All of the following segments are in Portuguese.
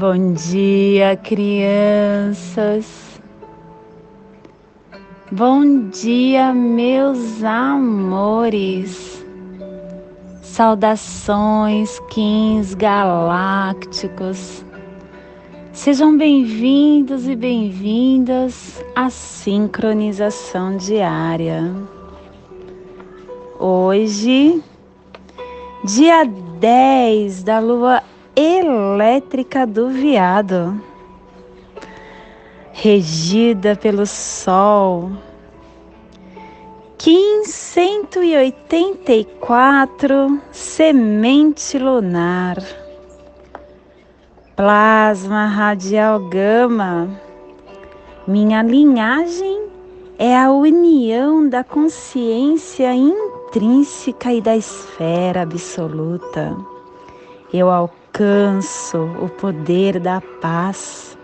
Bom dia, crianças. Bom dia, meus amores. Saudações, quins galácticos. Sejam bem-vindos e bem-vindas à sincronização diária. Hoje, dia 10 da lua elétrica do veado, regida pelo Sol. Kim 184, semente lunar. Plasma radial gama. Minha linhagem é a união da consciência intrínseca e da esfera absoluta. Eu alcanço alcanço o poder da paz.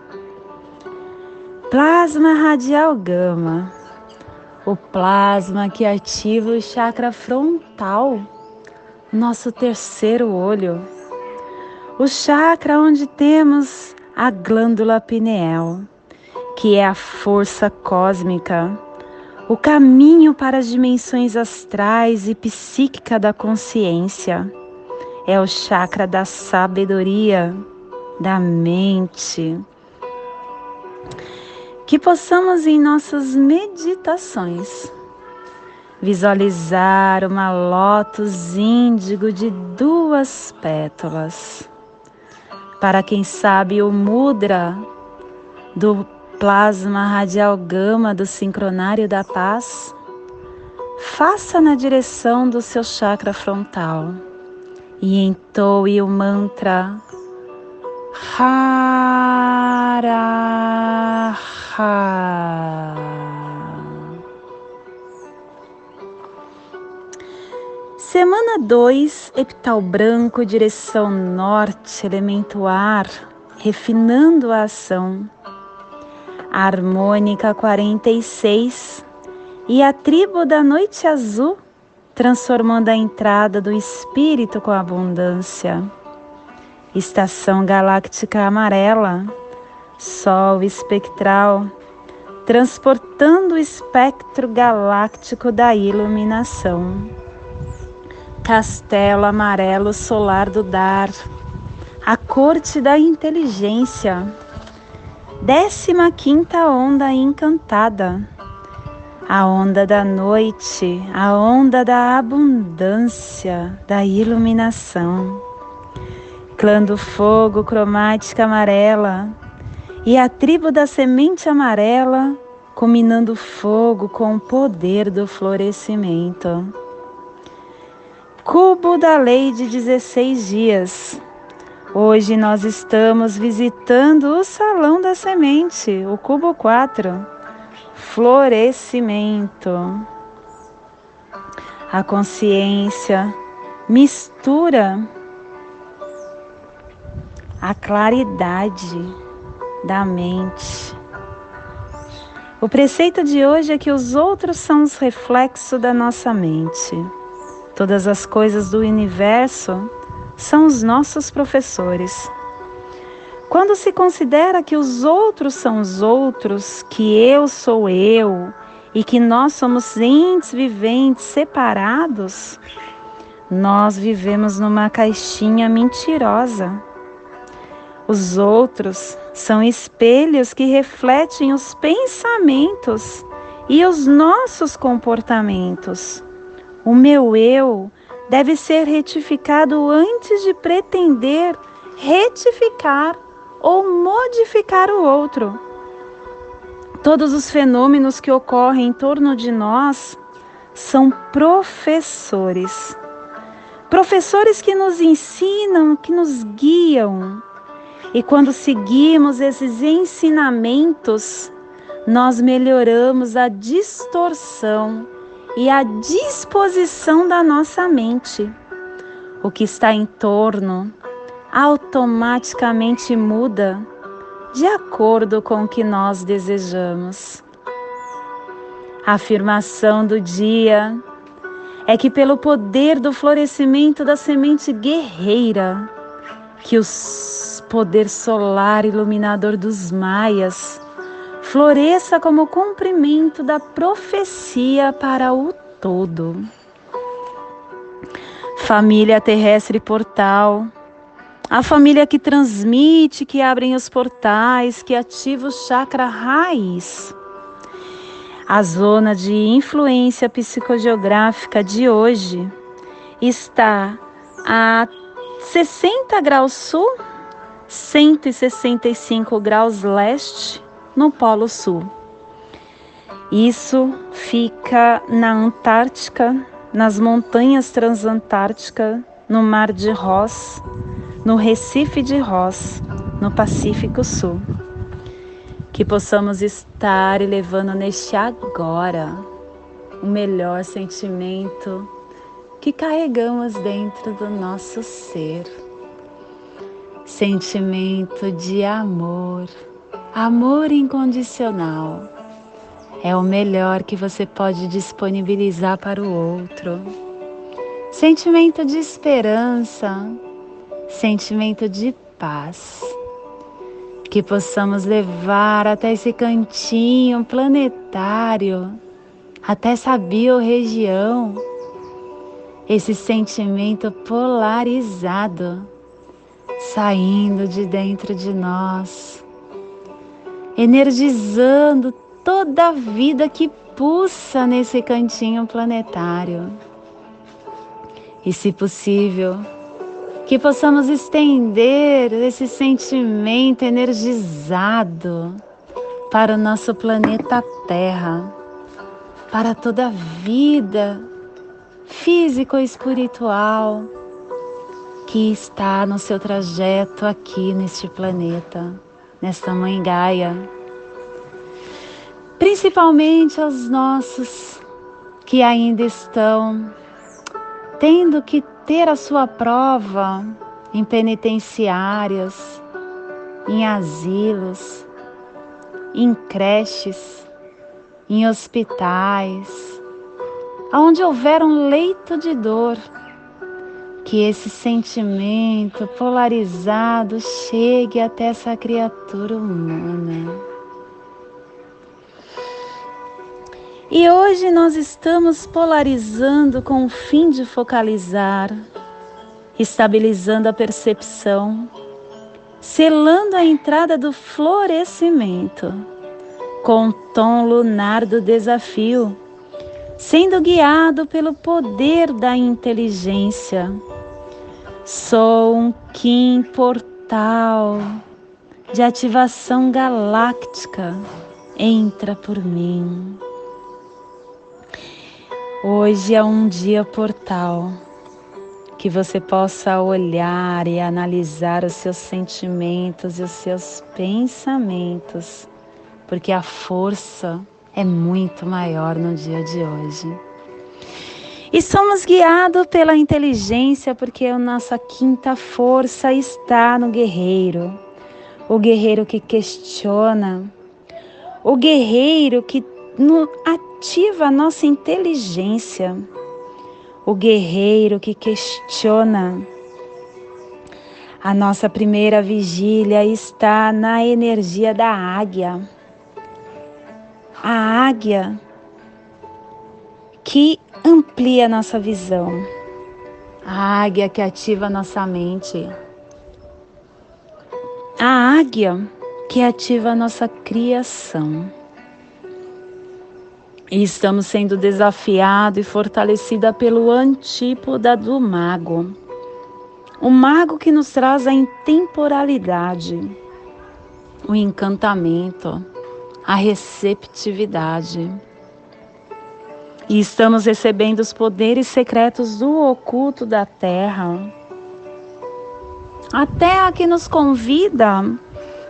Plasma radial gama, o plasma que ativa o chakra frontal, nosso terceiro olho, o chakra onde temos a glândula pineal, que é a força cósmica, o caminho para as dimensões astrais e psíquica da consciência é o chakra da sabedoria, da mente. Que possamos em nossas meditações visualizar uma lótus índigo de duas pétalas. Para quem sabe o mudra do plasma radial gama do sincronário da paz, faça na direção do seu chakra frontal e entoe o mantra Hara. Semana 2, epital branco, direção norte, elemento ar, refinando a ação. Harmônica 46 e a tribo da noite azul, transformando a entrada do espírito com abundância. Estação galáctica amarela, Sol espectral, transportando o espectro galáctico da iluminação. Castelo amarelo solar do dar, a corte da inteligência. Décima quinta onda encantada a onda da noite, a onda da abundância, da iluminação. Clã do fogo cromática amarela e a tribo da semente amarela combinando fogo com o poder do florescimento. Cubo da lei de 16 dias. Hoje nós estamos visitando o salão da semente, o cubo 4 florescimento. A consciência mistura a claridade da mente. O preceito de hoje é que os outros são os reflexos da nossa mente. Todas as coisas do universo são os nossos professores. Quando se considera que os outros são os outros, que eu sou eu e que nós somos entes viventes separados, nós vivemos numa caixinha mentirosa. Os outros são espelhos que refletem os pensamentos e os nossos comportamentos. O meu eu deve ser retificado antes de pretender retificar ou modificar o outro. Todos os fenômenos que ocorrem em torno de nós são professores. Professores que nos ensinam, que nos guiam. E quando seguimos esses ensinamentos, nós melhoramos a distorção e a disposição da nossa mente. O que está em torno automaticamente muda de acordo com o que nós desejamos. A afirmação do dia é que, pelo poder do florescimento da semente guerreira, que os poder solar iluminador dos maias, floresça como cumprimento da profecia para o todo. Família terrestre portal, a família que transmite, que abre os portais, que ativa o chakra raiz. A zona de influência psicogeográfica de hoje está a 60 graus sul, 165 graus leste no Polo Sul. Isso fica na Antártica, nas montanhas transantárticas, no Mar de Ross, no Recife de Ross, no Pacífico Sul. Que possamos estar elevando neste agora o melhor sentimento que carregamos dentro do nosso ser. Sentimento de amor, amor incondicional. É o melhor que você pode disponibilizar para o outro. Sentimento de esperança, sentimento de paz. Que possamos levar até esse cantinho planetário, até essa biorregião esse sentimento polarizado saindo de dentro de nós, energizando toda a vida que pulsa nesse cantinho planetário. E, se possível, que possamos estender esse sentimento energizado para o nosso planeta Terra, para toda a vida físico e espiritual que está no seu trajeto aqui neste planeta, nesta Mãe Gaia. Principalmente aos nossos que ainda estão tendo que ter a sua prova em penitenciárias, em asilos, em creches, em hospitais, aonde houver um leito de dor, que esse sentimento polarizado chegue até essa criatura humana. E hoje nós estamos polarizando com o fim de focalizar, estabilizando a percepção, selando a entrada do florescimento com o tom lunar do desafio sendo guiado pelo poder da inteligência. Sou um Kim portal de ativação galáctica. Entra por mim. Hoje é um dia portal que você possa olhar e analisar os seus sentimentos e os seus pensamentos, porque a força é muito maior no dia de hoje. E somos guiados pela inteligência porque a nossa quinta força está no guerreiro. O guerreiro que questiona, o guerreiro que ativa a nossa inteligência, o guerreiro que questiona. A nossa primeira vigília está na energia da águia a águia que amplia nossa visão, a águia que ativa nossa mente, a águia que ativa nossa criação. E estamos sendo desafiados e fortalecida pelo antípoda do mago. O mago que nos traz a intemporalidade, o encantamento, a receptividade. E estamos recebendo os poderes secretos do oculto da terra. A terra que nos convida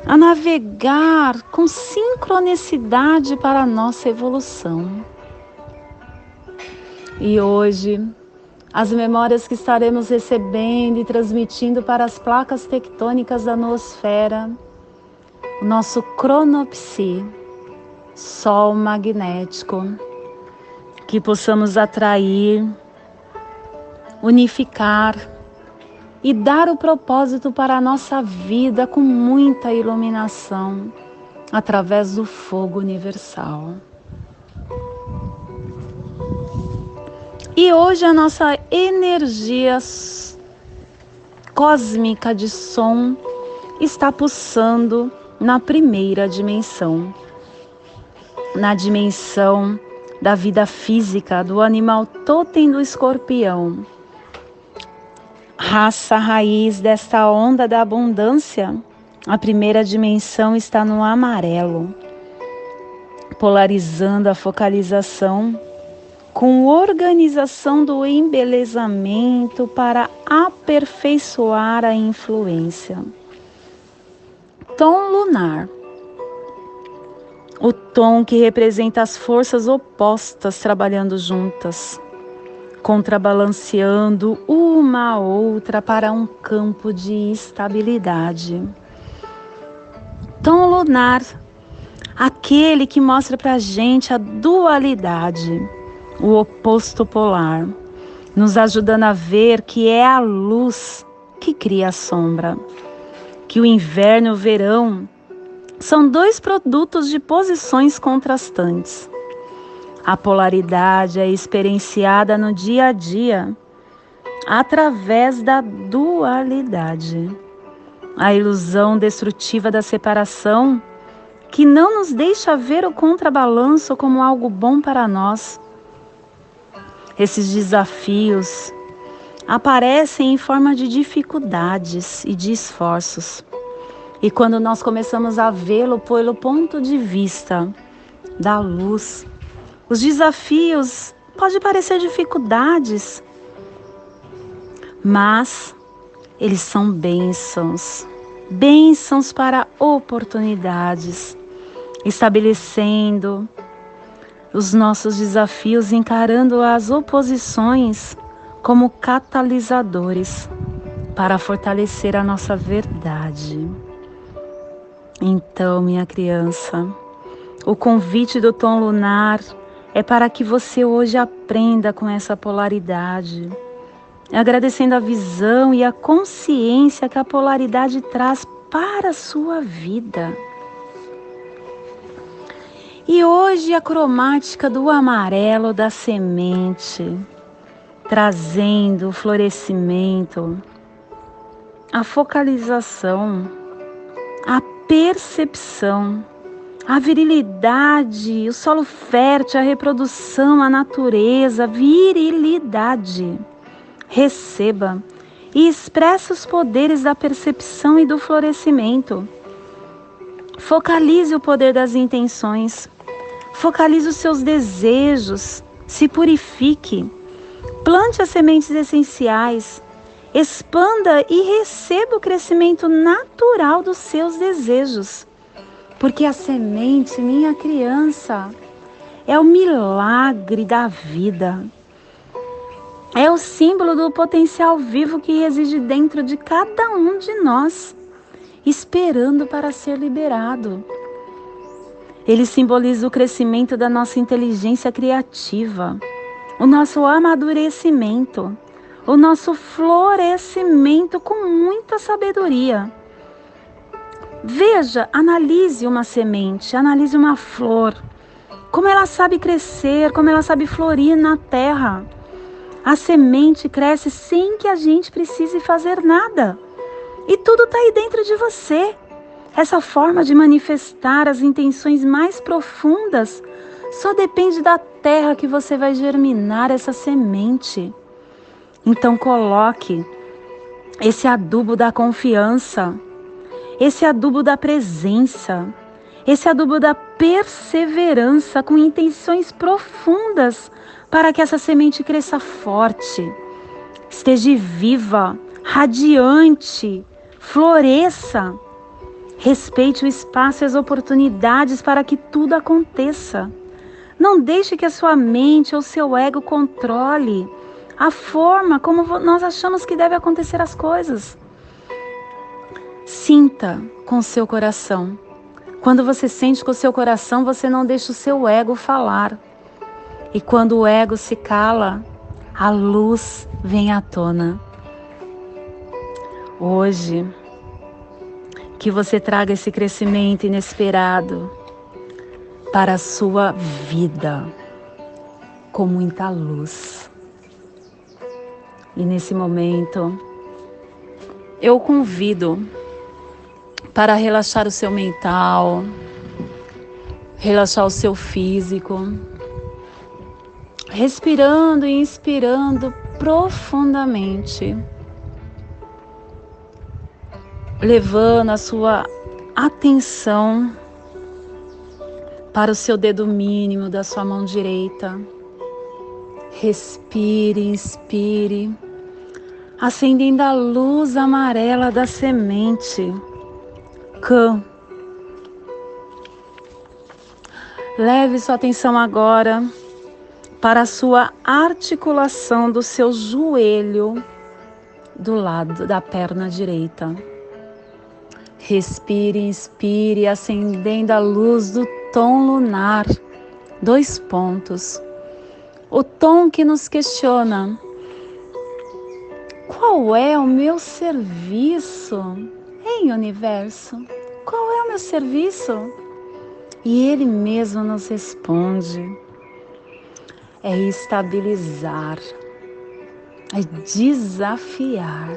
a navegar com sincronicidade para a nossa evolução. E hoje, as memórias que estaremos recebendo e transmitindo para as placas tectônicas da noosfera, o nosso cronopsi, sol magnético, que possamos atrair, unificar e dar o propósito para a nossa vida com muita iluminação através do fogo universal. E hoje a nossa energia cósmica de som está pulsando na primeira dimensão, na dimensão da vida física do animal totem do escorpião. Raça raiz desta onda da abundância, a primeira dimensão está no amarelo, polarizando a focalização com organização do embelezamento para aperfeiçoar a influência. Tom lunar. O tom que representa as forças opostas trabalhando juntas, contrabalanceando uma a outra para um campo de estabilidade. Tom lunar, aquele que mostra para a gente a dualidade o oposto polar, nos ajudando a ver que é a luz que cria a sombra, que o inverno e o verão são dois produtos de posições contrastantes. A polaridade é experienciada no dia a dia através da dualidade. A ilusão destrutiva da separação que não nos deixa ver o contrabalanço como algo bom para nós esses desafios aparecem em forma de dificuldades e de esforços. E quando nós começamos a vê-lo pelo ponto de vista da luz, os desafios podem parecer dificuldades, mas eles são bênçãos, bênçãos para oportunidades, estabelecendo os nossos desafios, encarando as oposições como catalisadores para fortalecer a nossa verdade. Então, minha criança, o convite do tom lunar é para que você hoje aprenda com essa polaridade, agradecendo a visão e a consciência que a polaridade traz para a sua vida. E hoje a cromática do amarelo da semente, trazendo o florescimento, a focalização, a percepção, a virilidade, o solo fértil, a reprodução, a natureza, virilidade. Receba e expresse os poderes da percepção e do florescimento. Focalize o poder das intenções Focalize os seus desejos, se purifique, plante as sementes essenciais, expanda e receba o crescimento natural dos seus desejos. Porque a semente, minha criança, é o milagre da vida. É o símbolo do potencial vivo que reside dentro de cada um de nós, esperando para ser liberado. Ele simboliza o crescimento da nossa inteligência criativa, o nosso amadurecimento, o nosso florescimento com muita sabedoria. Veja, analise uma semente, analise uma flor, como ela sabe crescer, como ela sabe florir na terra. A semente cresce sem que a gente precise fazer nada. E tudo está aí dentro de você. Essa forma de manifestar as intenções mais profundas só depende da terra que você vai germinar essa semente. Então coloque esse adubo da confiança, esse adubo da presença, esse adubo da perseverança com intenções profundas para que essa semente cresça forte, esteja viva, radiante, floresça Respeite o espaço e as oportunidades para que tudo aconteça. Não deixe que a sua mente ou seu ego controle a forma como nós achamos que deve acontecer as coisas. Sinta com seu coração. Quando você sente com o seu coração, você não deixa o seu ego falar. E quando o ego se cala, a luz vem à tona. Hoje, que você traga esse crescimento inesperado para a sua vida com muita luz. E nesse momento, eu convido para relaxar o seu mental, relaxar o seu físico, respirando e inspirando profundamente, levando a sua atenção para o seu dedo mínimo da sua mão direita. Respire, inspire, acendendo a luz amarela da semente. Leve sua atenção agora para a sua articulação do seu joelho do lado da perna direita. Respire, inspire, acendendo a luz do tom lunar. Dois pontos. O tom que nos questiona: qual é o meu serviço em universo? Qual é o meu serviço? E ele mesmo nos responde é estabilizar, é desafiar.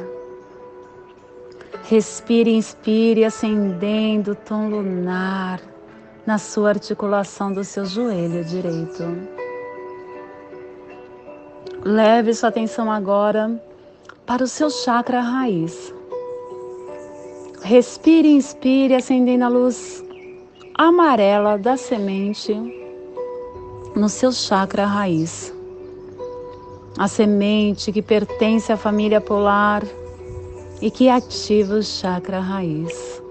Respire, inspire, acendendo o tom lunar na sua articulação do seu joelho direito. Leve sua atenção agora para o seu chakra raiz. Respire, inspire, acendendo a luz amarela da semente no seu chakra raiz. A semente que pertence à família polar e que ativa o chakra raiz.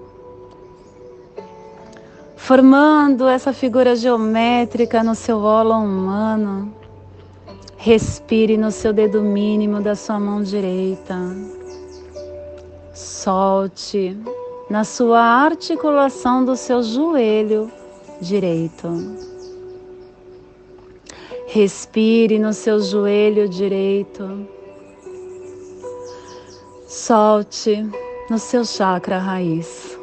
Formando essa figura geométrica no seu ólon humano, respire no seu dedo mínimo da sua mão direita. Solte na sua articulação do seu joelho direito. Respire no seu joelho direito. Solte no seu chakra raiz.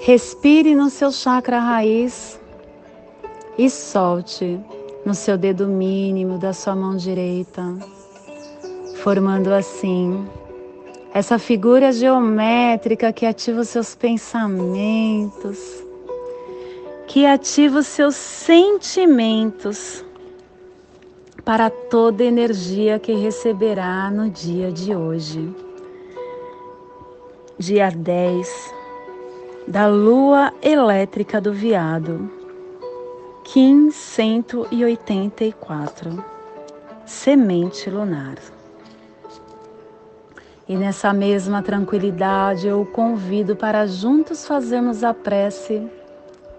Respire no seu chakra raiz e solte no seu dedo mínimo da sua mão direita, formando assim essa figura geométrica que ativa os seus pensamentos que ativa os seus sentimentos para toda energia que receberá no dia de hoje. Dia 10 da lua elétrica do Viado, Kim 184, semente lunar. E nessa mesma tranquilidade eu o convido para juntos fazermos a prece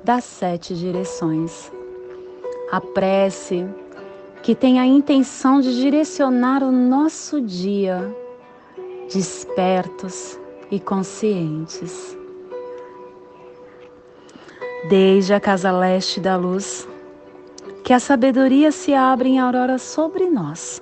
das sete direções. A prece que tem a intenção de direcionar o nosso dia despertos e conscientes. Desde a casa leste da luz, que a sabedoria se abra em aurora sobre nós,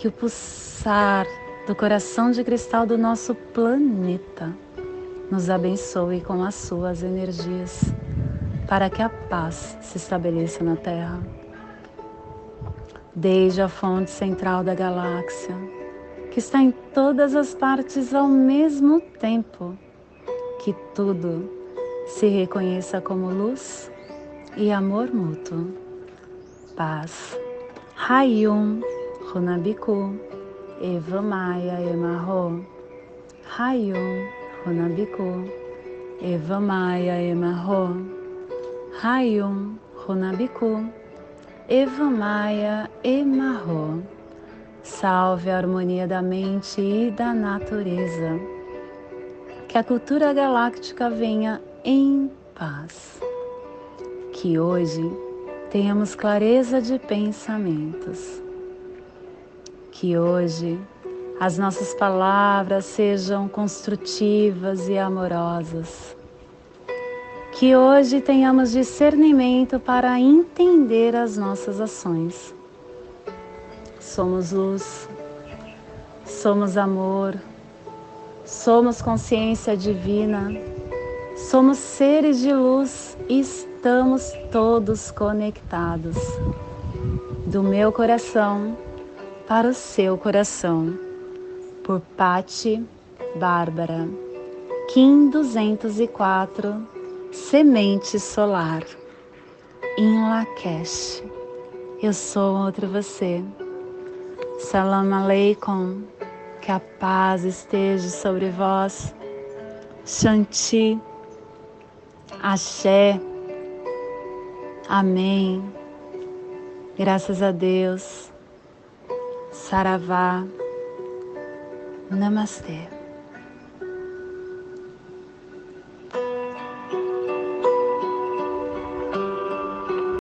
que o pulsar do coração de cristal do nosso planeta nos abençoe com as suas energias para que a paz se estabeleça na Terra. Desde a fonte central da galáxia, que está em todas as partes ao mesmo tempo. Que tudo se reconheça como luz e amor mútuo. Paz. Hayum Runabiku Eva Maia Emarro. Hayum Runabiku Eva Maia Emarro. Hayum Runabiku Eva Maia Emarro. Salve a harmonia da mente e da natureza. Que a cultura galáctica venha em paz. Que hoje tenhamos clareza de pensamentos. Que hoje as nossas palavras sejam construtivas e amorosas. Que hoje tenhamos discernimento para entender as nossas ações somos luz, somos amor, somos consciência divina, somos seres de luz e estamos todos conectados. Do meu coração para o seu coração, por Pati Bárbara, Kim 204, Semente Solar, em Lakesh. Eu sou outro você. Salam aleikum, que a paz esteja sobre vós. Shanti, Axé, Amém. Graças a Deus. Saravá. Namastê.